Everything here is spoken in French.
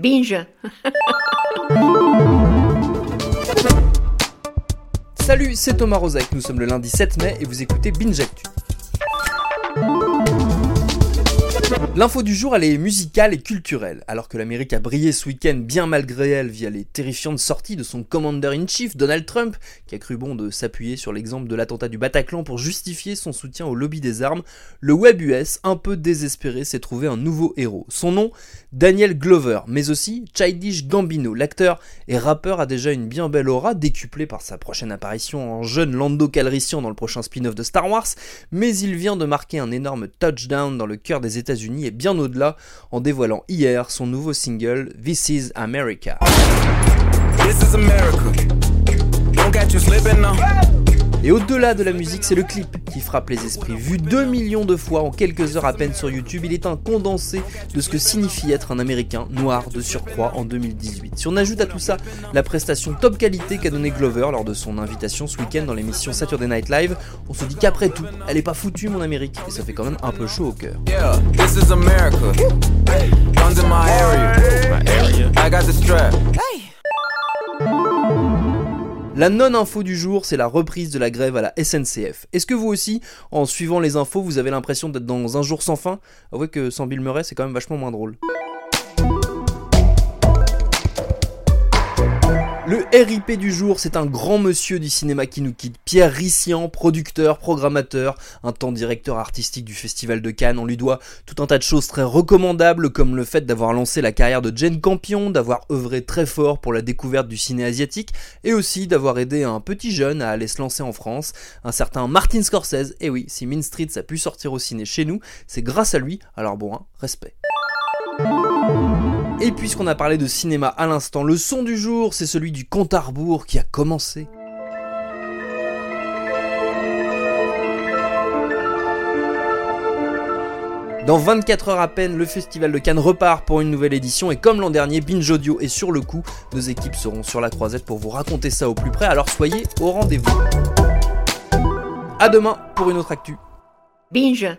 Binge. Salut, c'est Thomas Rozek, nous sommes le lundi 7 mai et vous écoutez Binge Actu. L'info du jour, elle est musicale et culturelle. Alors que l'Amérique a brillé ce week-end bien malgré elle via les terrifiantes sorties de son commander-in-chief, Donald Trump, qui a cru bon de s'appuyer sur l'exemple de l'attentat du Bataclan pour justifier son soutien au lobby des armes, le web US, un peu désespéré, s'est trouvé un nouveau héros. Son nom, Daniel Glover, mais aussi Childish Gambino. L'acteur et rappeur a déjà une bien belle aura, décuplée par sa prochaine apparition en jeune Lando Calrissian dans le prochain spin-off de Star Wars, mais il vient de marquer un énorme touchdown dans le cœur des États-Unis et bien au-delà en dévoilant hier son nouveau single This is America. Et au-delà de la musique, c'est le clip qui frappe les esprits. Vu 2 millions de fois en quelques heures à peine sur YouTube, il est un condensé de ce que signifie être un Américain noir de surcroît en 2018. Si on ajoute à tout ça la prestation top qualité qu'a donné Glover lors de son invitation ce week-end dans l'émission Saturday Night Live, on se dit qu'après tout, elle est pas foutue mon Amérique, et ça fait quand même un peu chaud au cœur. La non-info du jour, c'est la reprise de la grève à la SNCF. Est-ce que vous aussi, en suivant les infos, vous avez l'impression d'être dans un jour sans fin? Avouez que sans Bill Murray, c'est quand même vachement moins drôle. RIP du jour, c'est un grand monsieur du cinéma qui nous quitte. Pierre Rissian, producteur, programmateur, un temps directeur artistique du Festival de Cannes. On lui doit tout un tas de choses très recommandables, comme le fait d'avoir lancé la carrière de Jane Campion, d'avoir œuvré très fort pour la découverte du ciné asiatique, et aussi d'avoir aidé un petit jeune à aller se lancer en France, un certain Martin Scorsese. Et oui, si Mean Streets a pu sortir au ciné chez nous, c'est grâce à lui. Alors bon, hein, respect. Et puisqu'on a parlé de cinéma à l'instant, le son du jour, c'est celui du compte à rebours qui a commencé. Dans 24 heures à peine, le Festival de Cannes repart pour une nouvelle édition et comme l'an dernier, Binge Audio est sur le coup. Nos équipes seront sur la croisette pour vous raconter ça au plus près, alors soyez au rendez-vous. A demain pour une autre actu. Binge.